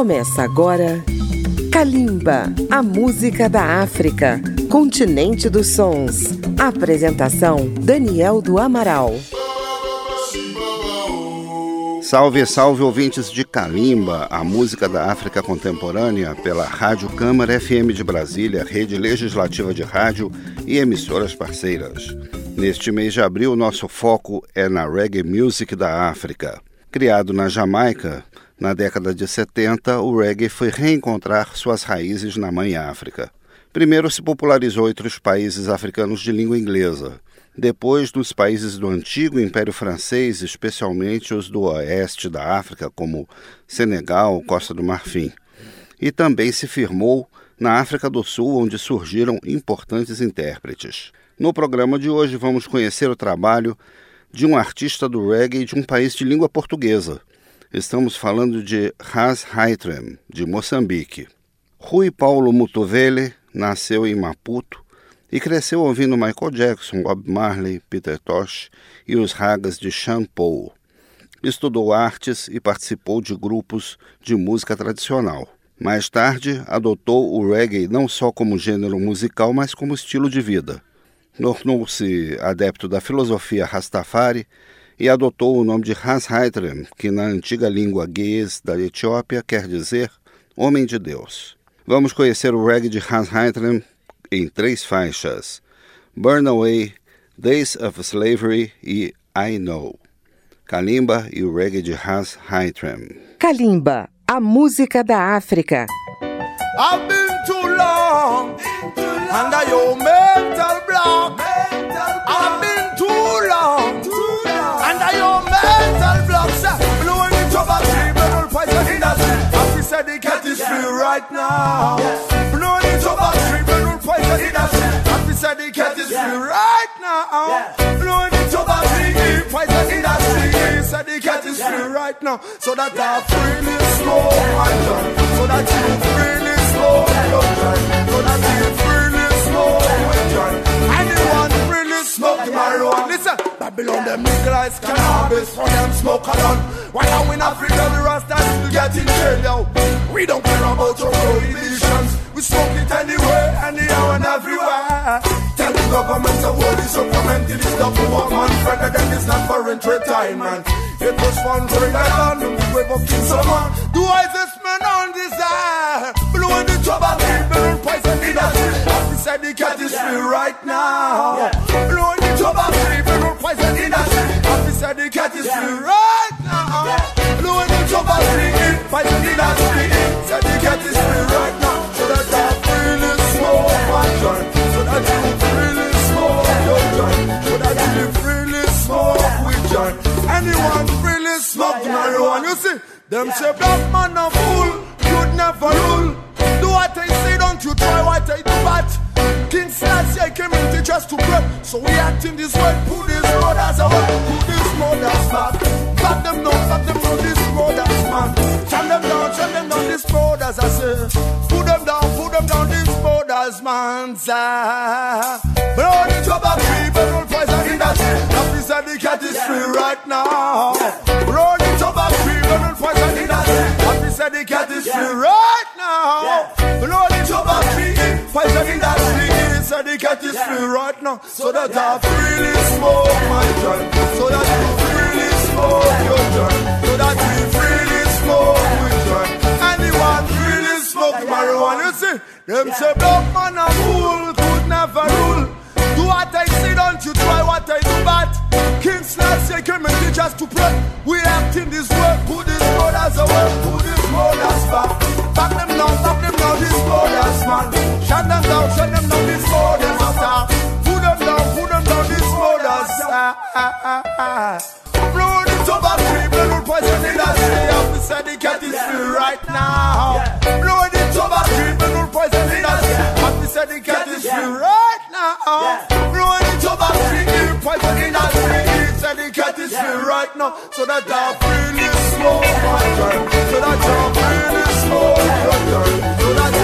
Começa agora Kalimba, a música da África, continente dos sons. Apresentação Daniel do Amaral. Salve, salve ouvintes de Kalimba, a música da África contemporânea, pela Rádio Câmara FM de Brasília, rede legislativa de rádio e emissoras parceiras. Neste mês de abril, nosso foco é na reggae music da África. Criado na Jamaica, na década de 70, o reggae foi reencontrar suas raízes na mãe África. Primeiro se popularizou entre os países africanos de língua inglesa, depois nos países do antigo Império Francês, especialmente os do oeste da África, como Senegal, Costa do Marfim. E também se firmou na África do Sul, onde surgiram importantes intérpretes. No programa de hoje vamos conhecer o trabalho de um artista do reggae de um país de língua portuguesa. Estamos falando de Ras Haitrem, de Moçambique. Rui Paulo Mutovele nasceu em Maputo e cresceu ouvindo Michael Jackson, Bob Marley, Peter Tosh e os ragas de Sean Paul. Estudou artes e participou de grupos de música tradicional. Mais tarde, adotou o reggae não só como gênero musical, mas como estilo de vida. Tornou-se adepto da filosofia Rastafari e adotou o nome de Hans Haitrem, que na antiga língua guês da Etiópia quer dizer Homem de Deus. Vamos conhecer o reggae de Hans Haitrem em três faixas: Burn Away, Days of Slavery e I Know. Kalimba e o reggae de Hans Haitrem. Kalimba, a música da África. I've been too long, under your mental block. Right now. It over tree, but all poison industry. Happy said the cat is free right now. Blowing it over tree, poison industry. Said the cat is free right now. So that I freely smoke. So that you freely smoke. So that you freely smoke. Smoke marijuana. Listen, Babylon them legalize cannabis for them smoke alone. Why are we in Africa the Rastas still get in jail yo? We don't care about your prohibitions. We smoke it anywhere, anyhow and everywhere. Tell the government to hold this supplement it is the poor man friend and then it's not for retirement. It was fun for the land, we up in someone. The wisest man trouble, people and poison in the Happy said the cat is free right now. Blowing the trouble, people and poison in the Happy said the cat is free right now. Blowing the trouble, poison in the Said the cat is free right now. So that I freely smoke my joint. So that you freely smoke your joint. So that you freely smoke with joint. Anyone freely smoke marijuana. You see, them say black man a fool, you'd never rule. Do what I say, don't you try what I do, but King Selassie came in teach us to pray. So we act in this way, put these brothers away, put these brothers back. Back them down, back them down, these brothers, man. Shut them down, shut them down, these brothers, I say. Put them down, put them down, these brothers, man. Ah. Blow the trouble, people, don't poison in that. Now, this and the cat is free right now. Blow the trouble, So that I freely smoke my joint. So that you freely smoke your joint. So that we freely smoke with joint. Anyone freely smoke marijuana. You see, them say black man say the cat is free right now. Blow the will poison in. Have to say the cat is free right now. Blow the people poison in sea. Say the cat is free right now. So that I freely smoke my joint. So that I freely smoke your joint. So that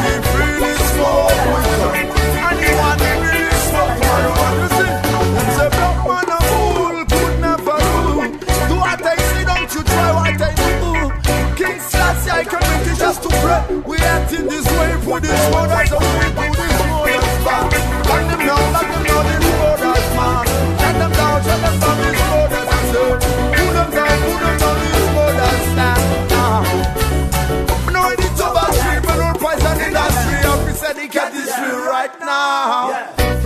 right now.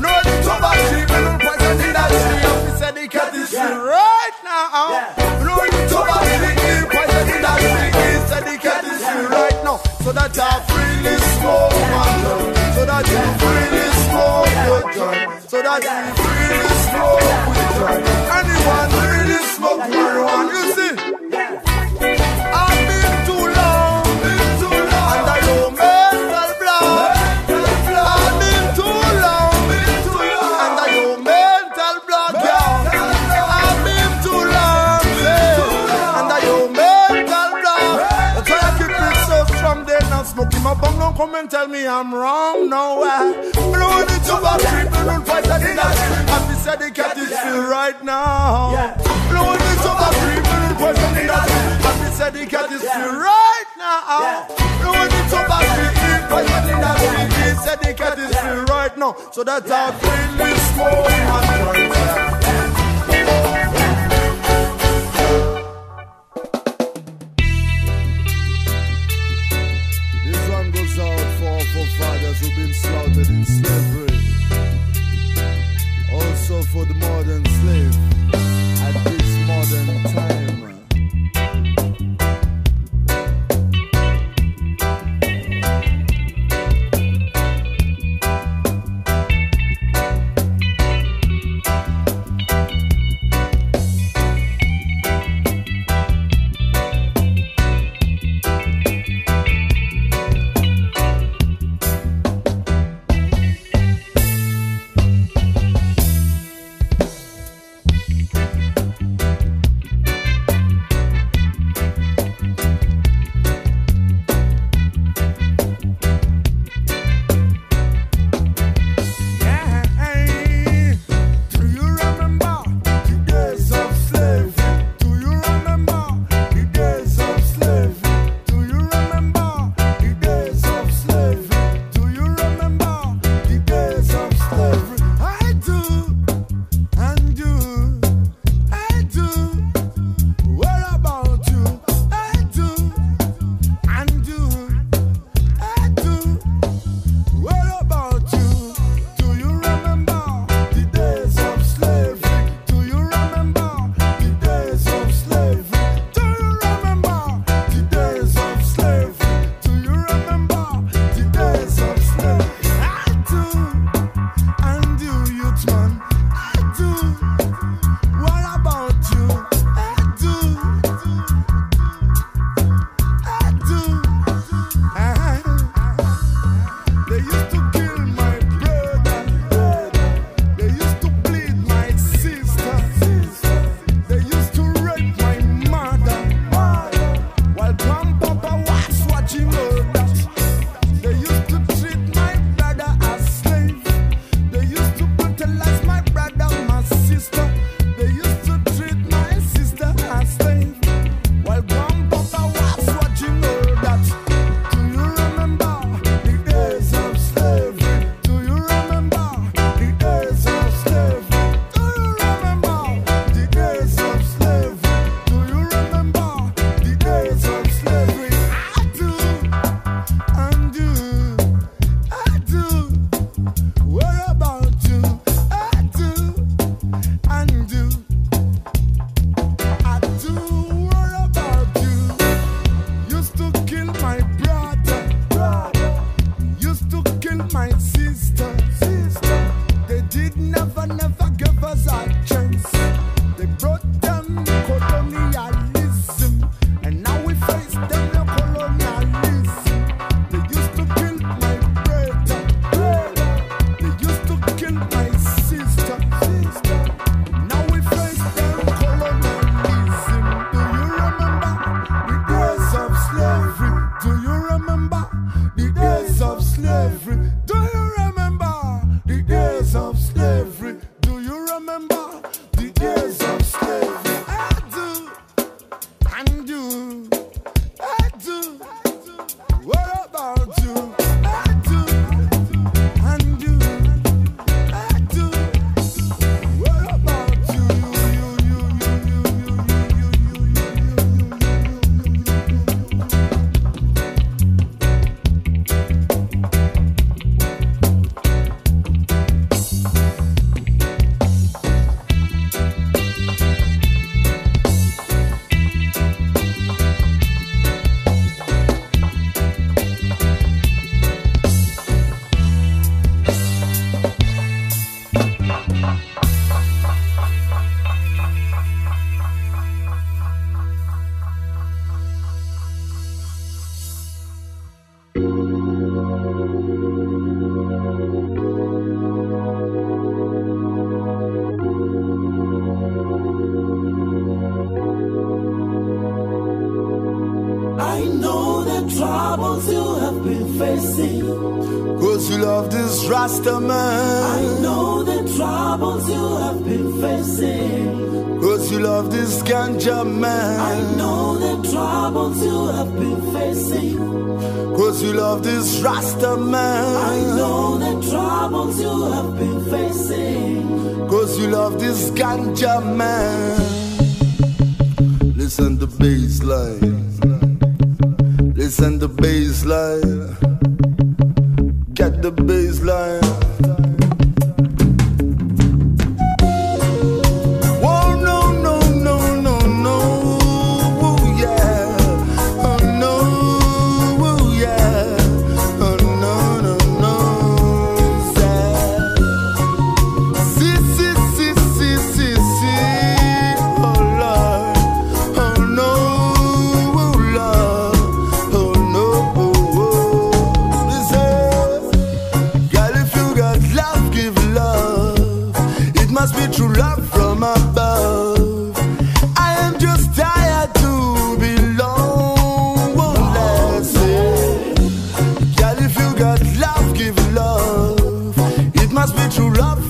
No, it's over three, but no price on industry. Up, he said he get this free right now. No, it's over three, price on industry. He said he get this free right now. So that I freely smoke my joint. So that you freely smoke your joint. So that you freely and tell me I'm wrong. No way. Blowing it over people don't fight in that. Happy said they got this feel right now. Blowing it over people don't fight that in that. Happy said they got this feel right now. Blowing it over people don't fight in that. He said they got this feel right now. So that's how smoke my joint. Love this Rasta man. I know the troubles you have been facing. Cause you love this ganja man. I know the troubles you have been facing. Cause you love this Rasta man. I know the troubles you have been facing. Cause you love this ganja man. Listen to bass line. Listen the bass line. Get the bass must be true love.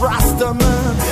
Rasta man.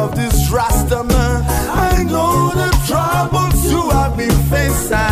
of this rasta man, I know the troubles you have been facing.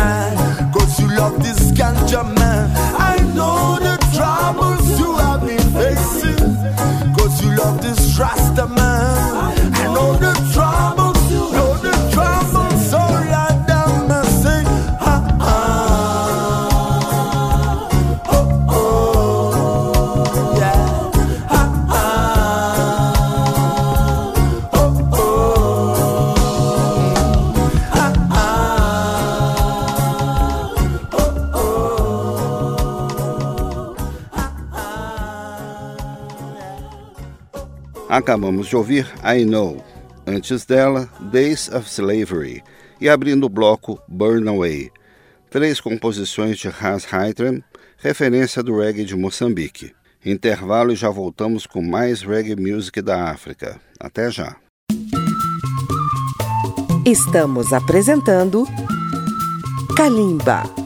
Acabamos de ouvir I Know, antes dela Days of Slavery e abrindo o bloco Burn Away, três composições de Hans Heitram, referência do reggae de Moçambique. Intervalo e já voltamos com mais reggae music da África. Até já. Estamos apresentando Kalimba.